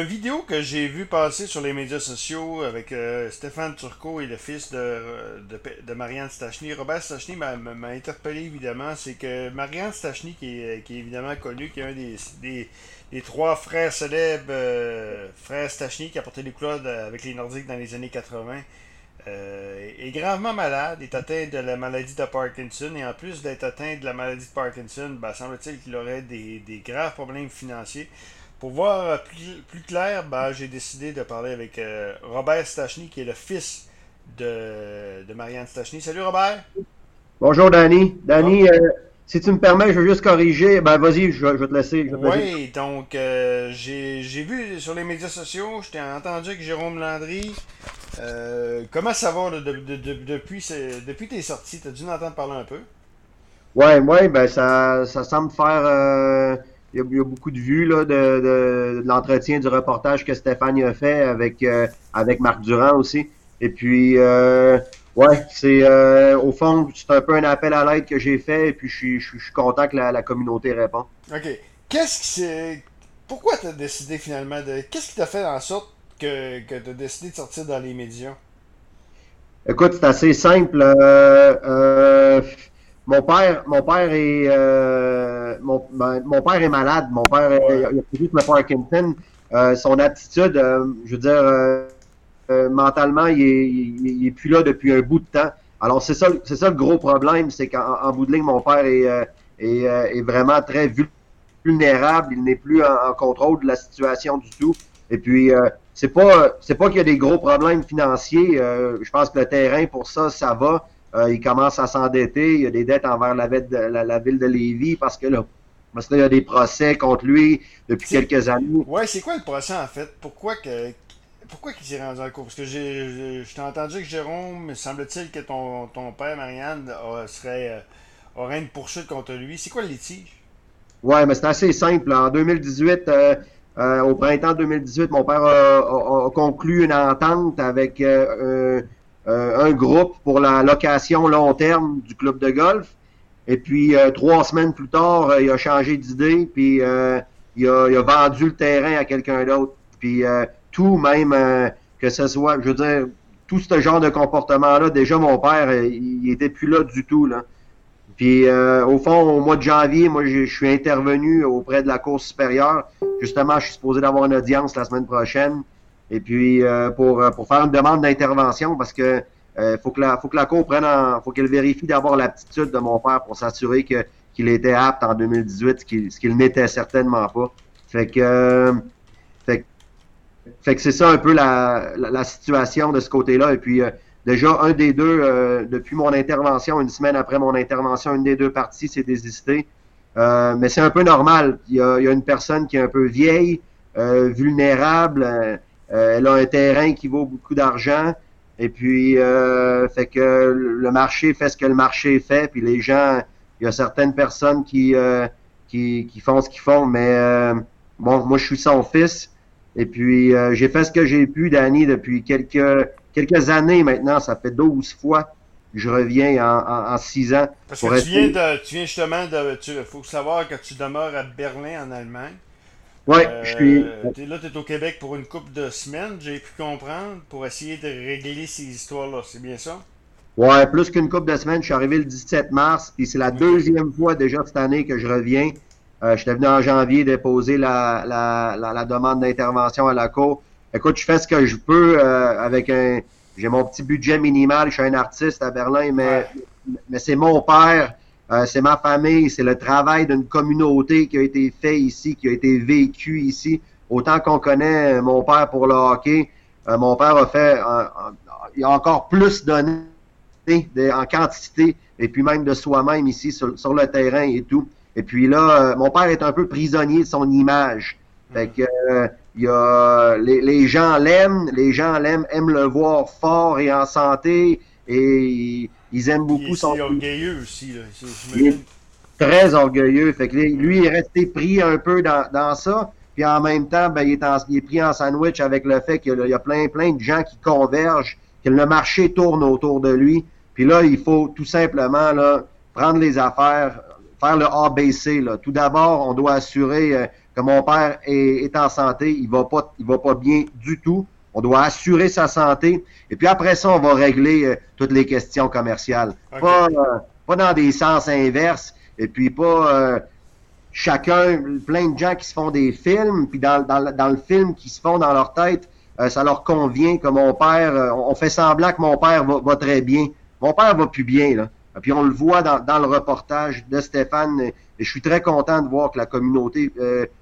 une vidéo que j'ai vu passer sur les médias sociaux avec euh, Stéphane Turcot et le fils de, de, Marianne Stachny. Robert Stachny m'a interpellé évidemment. C'est que Marianne Stachny, qui est, qui est, évidemment connu, qui est un des, des, trois frères célèbres, euh, frères Stachny, qui a porté les couleurs avec les Nordiques dans les années 80, euh, est gravement malade, est atteint de la maladie de Parkinson, et en plus d'être atteint de la maladie de Parkinson, ben, semble-t-il qu'il aurait des, des graves problèmes financiers. Pour voir plus, clair, ben, j'ai décidé de parler avec euh, Robert Stachny, qui est le fils de, de Marianne Stachny. Salut Robert. Bonjour Danny. Danny, euh, si tu me permets, je veux juste corriger. Ben vas-y, je, vais te laisser. oui, donc euh, j'ai vu sur les médias sociaux, je t'ai entendu avec Jérôme Landry. comment ça va depuis, depuis tes sorties? Tu as dû en entendre parler un peu? Oui, ouais, ben ça, ça semble faire il y, a, beaucoup de vues là, de, de, l'entretien du reportage que Stéphane a fait avec, euh, avec Marc Durand aussi. Et puis, euh, ouais, c'est euh, au fond, c'est un peu un appel à l'aide que j'ai fait et puis je suis, je, suis content que la, la communauté répond. OK. Qu'est-ce qui c'est. Pourquoi tu as décidé finalement de. Qu'est-ce qui t'a fait en sorte que, que tu as décidé de sortir dans les médias? Écoute, c'est assez simple. Euh mon père, mon père est, euh, mon, ben, mon, père est malade. Mon père, il a juste le Parkinson. Euh, son attitude, euh, je veux dire, mentalement, il est, il, est, plus là depuis un bout de temps. Alors c'est ça, c'est ça le gros problème, c'est qu'en bout de ligne, mon père est, est, est vraiment très vulnérable. Il n'est plus en, contrôle de la situation du tout. Et puis, c'est pas, c'est pas qu'il y a des gros problèmes financiers. je pense que le terrain pour ça, ça va. Euh, il commence à s'endetter. Il y a des dettes envers la, ville de, la, ville de Lévis parce que là, parce qu'il y a des procès contre lui depuis quelques années. Ouais, c'est quoi le procès en fait? Pourquoi que pourquoi qu'il s'est rendu en cours? Parce que j'ai, je t'ai entendu que Jérôme, semble-t-il que ton, ton père, Marianne, serait, euh, aurait une poursuite contre lui. C'est quoi le litige? Ouais, mais c'est assez simple. En 2018, euh, au printemps 2018, mon père a, conclu une entente avec euh, un groupe pour la location long terme du club de golf. Et puis, euh, trois semaines plus tard, euh, il a changé d'idée, puis il a, vendu le terrain à quelqu'un d'autre. Puis tout, même que ce soit, je veux dire, tout ce genre de comportement-là, déjà mon père, il, était plus là du tout. Là. Puis au fond, au mois de janvier, moi, je suis intervenu auprès de la Cour supérieure. Justement, je suis supposé d'avoir une audience la semaine prochaine. Et puis euh, pour, euh, pour faire une demande d'intervention, parce que euh, faut que la faut que la cour prenne en, faut qu'elle vérifie d'avoir l'aptitude de mon père pour s'assurer que qu'il était apte en 2018, ce qu'il qu'il n'était certainement pas. Fait que fait, fait que c'est ça un peu la, la, situation de ce côté-là. Et puis déjà un des deux depuis mon intervention, une semaine après mon intervention, une des deux parties s'est désistée. mais c'est un peu normal. Il y, a, il y a une personne qui est un peu vieille, vulnérable euh, elle a un terrain qui vaut beaucoup d'argent. Et puis, euh, fait que le marché fait ce que le marché fait. Puis les gens, il y a certaines personnes qui, euh, qui, qui, font ce qu'ils font. Mais bon, moi, je suis son fils. Et puis, j'ai fait ce que j'ai pu, Danny, depuis quelques, quelques années maintenant. Ça fait 12 fois que je reviens en, en, 6 ans. Parce que tu viens, de, tu viens justement de... Il faut savoir que tu demeures à Berlin, en Allemagne. Ouais, je suis. Euh, là, tu es au Québec pour une couple de semaines, j'ai pu comprendre, pour essayer de régler ces histoires-là. C'est bien ça? Ouais, plus qu'une couple de semaines. Je suis arrivé le 17 mars, puis c'est la deuxième fois déjà cette année que je reviens. Euh, J'étais venu en janvier déposer la, la, la, demande d'intervention à la Cour. Écoute, je fais ce que je peux euh, avec un. J'ai mon petit budget minimal. Je suis un artiste à Berlin, mais, mais c'est mon père euh, c'est ma famille, c'est le travail d'une communauté qui a été fait ici, qui a été vécu ici. Autant qu'on connaît mon père pour le hockey, euh, mon père a fait, il a encore plus donné en quantité et puis même de soi-même ici sur, le terrain et tout. Et puis là, euh, mon père est un peu prisonnier de son image. Fait que il y a, les, les gens l'aiment, les gens l'aiment, aiment le voir fort et en santé et ils aiment beaucoup son. Il est orgueilleux aussi. Là. Il est très orgueilleux. Fait que lui, il est resté pris un peu dans, dans ça. Puis en même temps, ben, il, est il est pris en sandwich avec le fait qu'il y a plein, plein de gens qui convergent, que le marché tourne autour de lui. Puis là, il faut tout simplement là, prendre les affaires, faire le ABC. Là. Tout d'abord, on doit assurer euh, que mon père est, en santé, il va pas, il va pas bien du tout. On doit assurer sa santé. Et puis après ça, on va régler euh, toutes les questions commerciales. Pas, euh, pas dans des sens inverses. Et puis pas euh, chacun, plein de gens qui se font des films, puis dans, dans, dans le film qui se font dans leur tête, ça leur convient que mon père, on fait semblant que mon père va, va, très bien. Mon père va plus bien, là. Puis on le voit dans, dans le reportage de Stéphane. Et je suis très content de voir que la communauté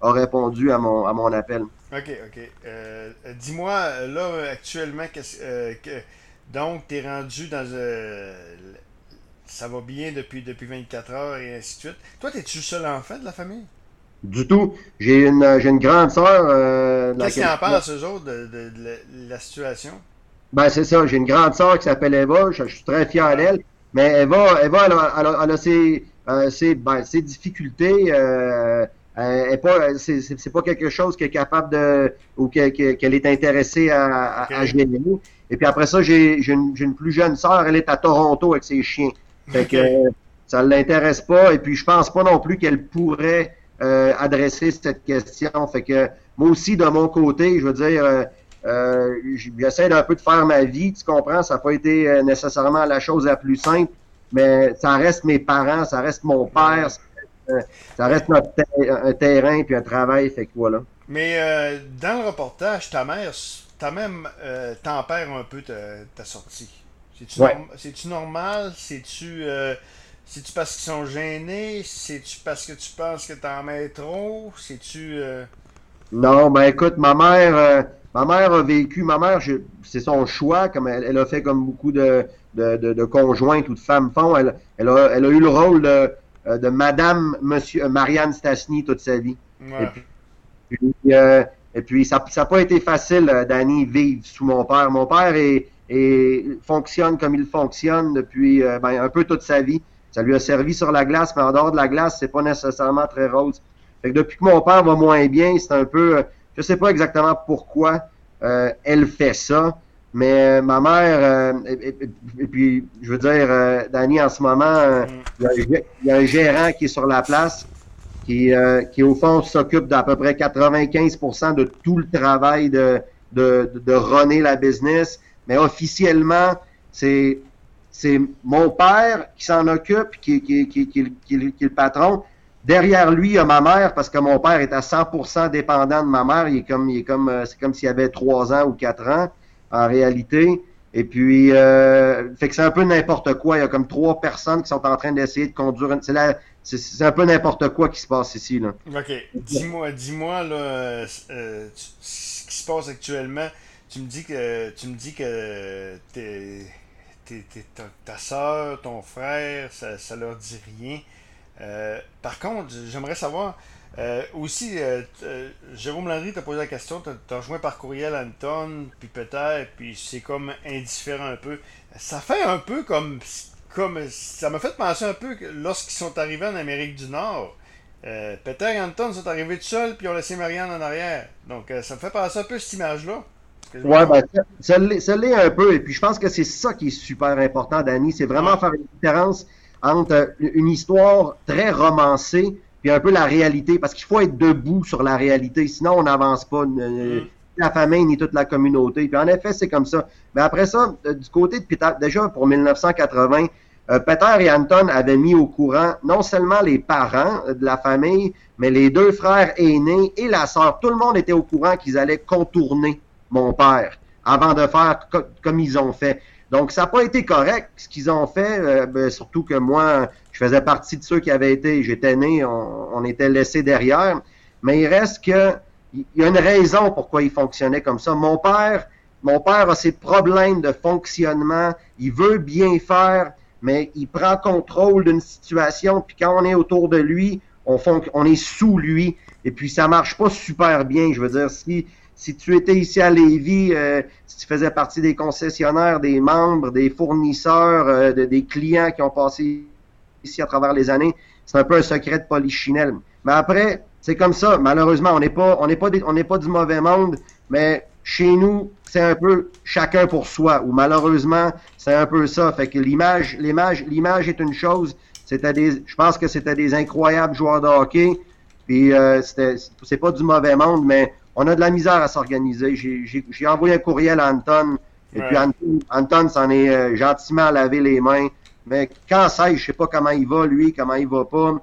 a répondu à mon, à mon appel. OK, OK. Euh, dis-moi, là, actuellement, euh, que, donc, tu es rendu dans. Euh, ça va bien depuis, depuis 24 heures et ainsi de suite. Toi, es-tu le seul enfant de la famille? Du tout. J'ai une, une grande sœur. Qu'est-ce qu'ils en pensent, eux autres, de, la, situation? Ben, c'est ça. J'ai une grande sœur qui s'appelle Eva. Je, suis très fier d'elle. Mais Eva, Eva elle, a, elle a, ses, ses, ben, ses, difficultés. Euh, pas, c'est pas quelque chose qui est capable de ou qu'elle est intéressée à, à, gérer. Et puis après ça, j'ai une, une, plus jeune sœur, elle est à Toronto avec ses chiens. Fait que ça l'intéresse pas. Et puis je pense pas non plus qu'elle pourrait euh, adresser cette question. Fait que moi aussi, de mon côté, je veux dire, euh, euh j'essaie d'un peu de faire ma vie, tu comprends? Ça n'a pas été euh, nécessairement la chose la plus simple, mais ça reste mes parents, ça reste mon père, ça reste notre un terrain puis un travail, fait que voilà. Mais euh, dans le reportage, ta mère, ta même euh, tempère un peu ta, sortie. C'est-tu normal? C'est-tu euh, tu parce qu'ils sont gênés? C'est-tu parce que tu penses que t'en mets trop? C'est-tu. Euh, non, ben écoute, ma mère. Ma mère a vécu, ma mère, c'est son choix, comme elle, a fait comme beaucoup de, de, de, conjointes ou de femmes font. Elle, elle, a, elle a eu le rôle de, euh, de Madame Monsieur euh, Marianne Stasny toute sa vie. Et puis, euh, et puis ça n'a pas été facile, Danny, vivre sous mon père. Mon père est, fonctionne comme il fonctionne depuis ben, un peu toute sa vie. Ça lui a servi sur la glace, mais en dehors de la glace, c'est pas nécessairement très rose. Fait que depuis que mon père va moins bien, c'est un peu, je sais pas exactement pourquoi elle fait ça. Mais euh, ma mère, euh, et, puis je veux dire, euh, Danny, en ce moment, il y, a un gérant qui est sur la place, qui, qui au fond s'occupe d'à peu près 95% de tout le travail de, de, de runner la business. Mais officiellement, c'est c'est mon père qui s'en occupe, qui, qui, qui, qui, qui, est le patron. Derrière lui, il y a ma mère, parce que mon père est à 100% dépendant de ma mère. Il est comme, il est comme, c'est comme s'il avait trois ans ou quatre ans en réalité. Et puis, euh, fait que c'est un peu n'importe quoi. Il y a comme trois personnes qui sont en train d'essayer de conduire. C'est, c'est, un peu n'importe quoi qui se passe ici. Là. OK. Dis-moi, dis-moi là, euh, ce qui se passe actuellement. Tu me dis que tu me dis que t'es, ta, ta soeur, ton frère, ça, ça leur dit rien. Euh, par contre, j'aimerais savoir, euh, aussi, euh, euh, Jérôme Landry t'a posé la question, t'as rejoint par courriel Anton, puis peut-être, puis c'est comme indifférent un peu. Ça fait un peu comme, comme ça m'a fait penser un peu que lorsqu'ils sont arrivés en Amérique du Nord, Peter et Anton sont arrivés tout seuls, puis ont laissé Marianne en arrière. Donc, ça me fait penser un peu cette image-là. Ouais, ben, ça, l'est un peu, et puis je pense que c'est ça qui est super important, Danny, c'est vraiment faire une différence entre une histoire très romancée puis un peu la réalité, parce qu'il faut être debout sur la réalité, sinon on n'avance pas. Mm. La famille ni toute la communauté. Puis en effet, c'est comme ça. Mais après ça, euh, du côté de Peter, déjà pour 1980, euh, Peter et Anton avaient mis au courant non seulement les parents de la famille, mais les deux frères aînés et la sœur. Tout le monde était au courant qu'ils allaient contourner mon père avant de faire comme ils ont fait. Donc, ça n'a pas été correct ce qu'ils ont fait, euh, ben, surtout que moi, je faisais partie de ceux qui avaient été, j'étais né, on, était laissés derrière. Mais il reste que, il y a une raison pourquoi il fonctionnait comme ça. Mon père, mon père a ses problèmes de fonctionnement, il veut bien faire, mais il prend contrôle d'une situation, puis quand on est autour de lui, on, on est sous lui, et puis ça marche pas super bien. Je veux dire, si si tu étais ici à Lévis, euh, si tu faisais partie des concessionnaires, des membres, des fournisseurs, euh, des clients qui ont passé ici à travers les années, c'est un peu un secret de polichinelle. Mais après, c'est comme ça. Malheureusement, on n'est pas, on n'est pas, on n'est pas du mauvais monde, mais chez nous, c'est un peu chacun pour soi. Ou malheureusement, c'est un peu ça. Fait que l'image, l'image, l'image est une chose. C'était des, je pense que c'était des incroyables joueurs de hockey Puis euh, c'est pas du mauvais monde, mais on a de la misère à s'organiser. J'ai envoyé un courriel à Anton, et puis Anton, s'en est euh, gentiment lavé les mains. Mais quand ça, je sais pas comment il va, lui, comment il va pas.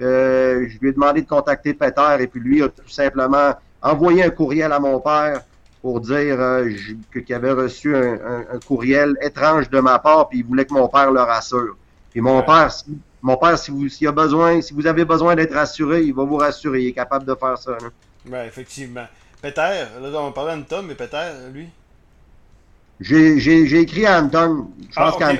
Euh, je lui ai demandé de contacter Peter, et puis lui a tout simplement envoyé un courriel à mon père pour dire euh, qu'il avait reçu un, courriel étrange de ma part, puis il voulait que mon père le rassure. Puis mon père, mon père, si vous, s'il a besoin, si vous avez besoin d'être rassuré, il va vous rassurer. Il est capable de faire ça. Oui, effectivement. Peter, là, on parlait d'Anton, mais Peter, lui? J'ai écrit à Anton. Je pense ah,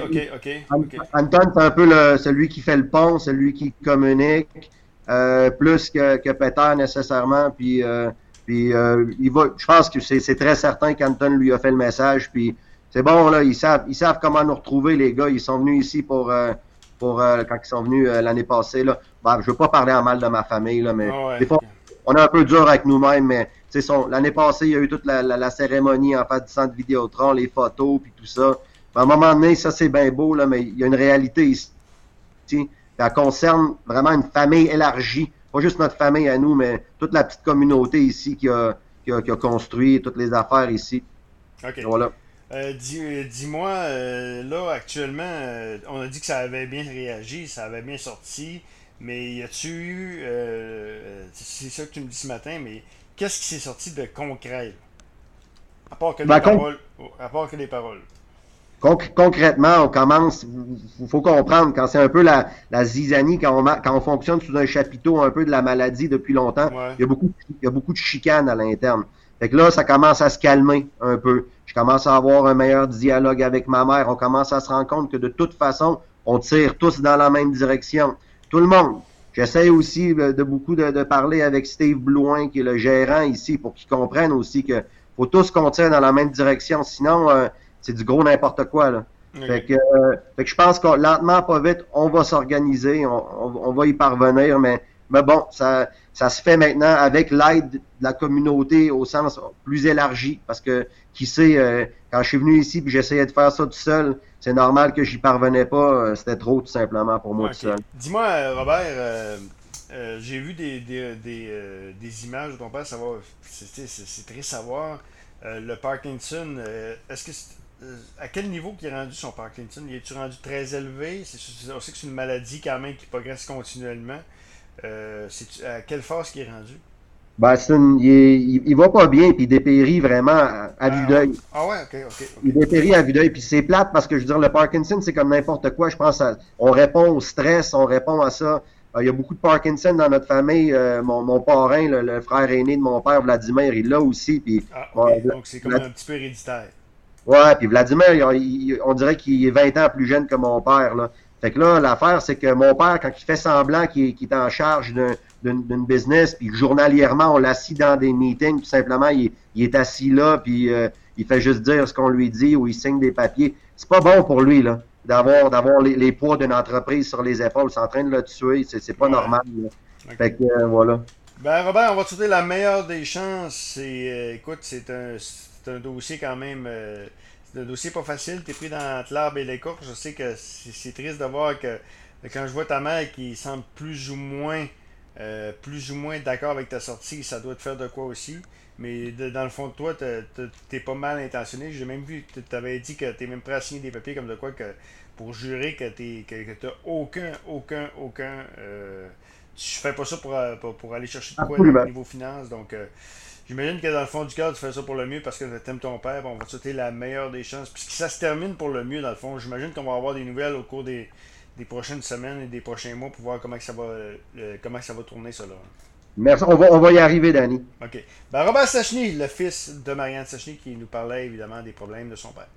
ok, Anton, c'est un peu le, celui qui fait le pont, celui qui communique, euh, plus que, que Peter nécessairement. Puis, euh, puis euh, il va, je pense que c'est très certain qu'Anton lui a fait le message. Puis c'est bon, là, ils savent, ils savent comment nous retrouver, les gars. Ils sont venus ici pour, pour quand ils sont venus l'année passée. Là. Ben, je veux pas parler en mal de ma famille, là, mais ah des fois, on est un peu dur avec nous-mêmes, mais l'année passée, il y a eu toute la, cérémonie en fait du centre Vidéotron, les photos, puis tout ça. à un moment donné, ça c'est bien beau, là, mais il y a une réalité ici. Elle concerne vraiment une famille élargie. Pas juste notre famille à nous, mais toute la petite communauté ici qui a, qui a, construit toutes les affaires ici. OK. Voilà. Euh, euh, dis-moi, euh, là, actuellement, on a dit que ça avait bien réagi, ça avait bien sorti. Mais y a-tu eu. Euh, c'est ça que tu me dis ce matin, mais qu'est-ce qui s'est sorti de concret? À part que, les, ben, paroles, à part que les paroles. concrètement, on commence. Il faut comprendre, quand c'est un peu la, la zizanie, quand on, quand on fonctionne sous un chapiteau un peu de la maladie depuis longtemps, il, y a beaucoup, il y a beaucoup de chicanes à l'interne. Fait que là, ça commence à se calmer un peu. Je commence à avoir un meilleur dialogue avec ma mère. On commence à se rendre compte que de toute façon, on tire tous dans la même direction tout le monde. J'essaie aussi de, beaucoup de, parler avec Steve Blouin, qui est le gérant ici, pour qu'il comprenne aussi que faut tous qu'on tire dans la même direction, sinon euh, c'est du gros n'importe quoi. Là. Fait, que, euh, fait, que, je pense que lentement, pas vite, on va s'organiser, on, on, va y parvenir, mais, mais bon, ça, ça se fait maintenant avec l'aide de la communauté au sens plus élargi, parce que qui sait, euh, quand je suis venu ici puis j'essayais de faire ça tout seul, c'est normal que j'y parvenais pas. Euh, c'était trop tout simplement pour moi tout seul. Dis-moi, euh, Robert, j'ai vu des, des, des, images de ton père, c'est très savoir. le Parkinson, est-ce que à quel niveau qu'il est rendu son Parkinson? Il est-tu rendu très élevé? on sait que c'est une maladie quand même qui progresse continuellement. à quelle phase qu'il est rendu? Ben, il, il, va pas bien, puis il dépérit vraiment à, vue ah, d'œil. Ah ouais, ok, ok. Il dépérit à vue d'œil, puis c'est plate parce que je veux dire, le Parkinson, c'est comme n'importe quoi. Je pense on répond au stress, on répond à ça. Euh, il y a beaucoup de Parkinson dans notre famille. Euh, mon, mon parrain, le, frère aîné de mon père, Vladimir, il l'a aussi. Puis, ah, donc c'est comme un petit peu héréditaire. Ouais, puis Vladimir, on dirait qu'il est 20 ans plus jeune que mon père. Là. Fait que là, l'affaire, c'est que mon père, quand il fait semblant qu'il est en charge d'un d'une business, puis journalièrement, on l'assit dans des meetings, tout simplement, il, est assis là, puis euh, il fait juste dire ce qu'on lui dit ou il signe des papiers. C'est pas bon pour lui, là, d'avoir d'avoir les, poids d'une entreprise sur les épaules. C'est en train de le tuer, c'est pas normal. Fait que, euh, voilà. Ben, Robert, on va te souhaiter la meilleure des chances. Euh, écoute, c'est un, un, dossier quand même. Un dossier pas facile. T'es pris dans l'arbre et l'écorce. Je sais que c'est triste de voir que quand je vois ta mère qui semble plus ou moins euh, plus ou moins d'accord avec ta sortie, ça doit te faire de quoi aussi. Mais dans le fond de toi, t'es pas mal intentionné. J'ai même vu que tu avais dit que t'es même prêt à signer des papiers comme de quoi que pour jurer que tu que, aucun, aucun, aucun. Euh, tu fais pas ça pour, euh, pour, aller chercher de quoi au niveau finance. Donc, euh, j'imagine que dans le fond du cœur, tu fais ça pour le mieux parce que tu aimes ton père. on va te souhaiter la meilleure des chances. Puis ça se termine pour le mieux, dans le fond. J'imagine qu'on va avoir des nouvelles au cours des, des prochaines semaines et des prochains mois pour voir comment ça va, euh, comment ça va tourner, ça là. Merci. On va, on va y arriver, Danny. OK. Ben, Robert Sachny, le fils de Marianne Sachny, qui nous parlait évidemment des problèmes de son père.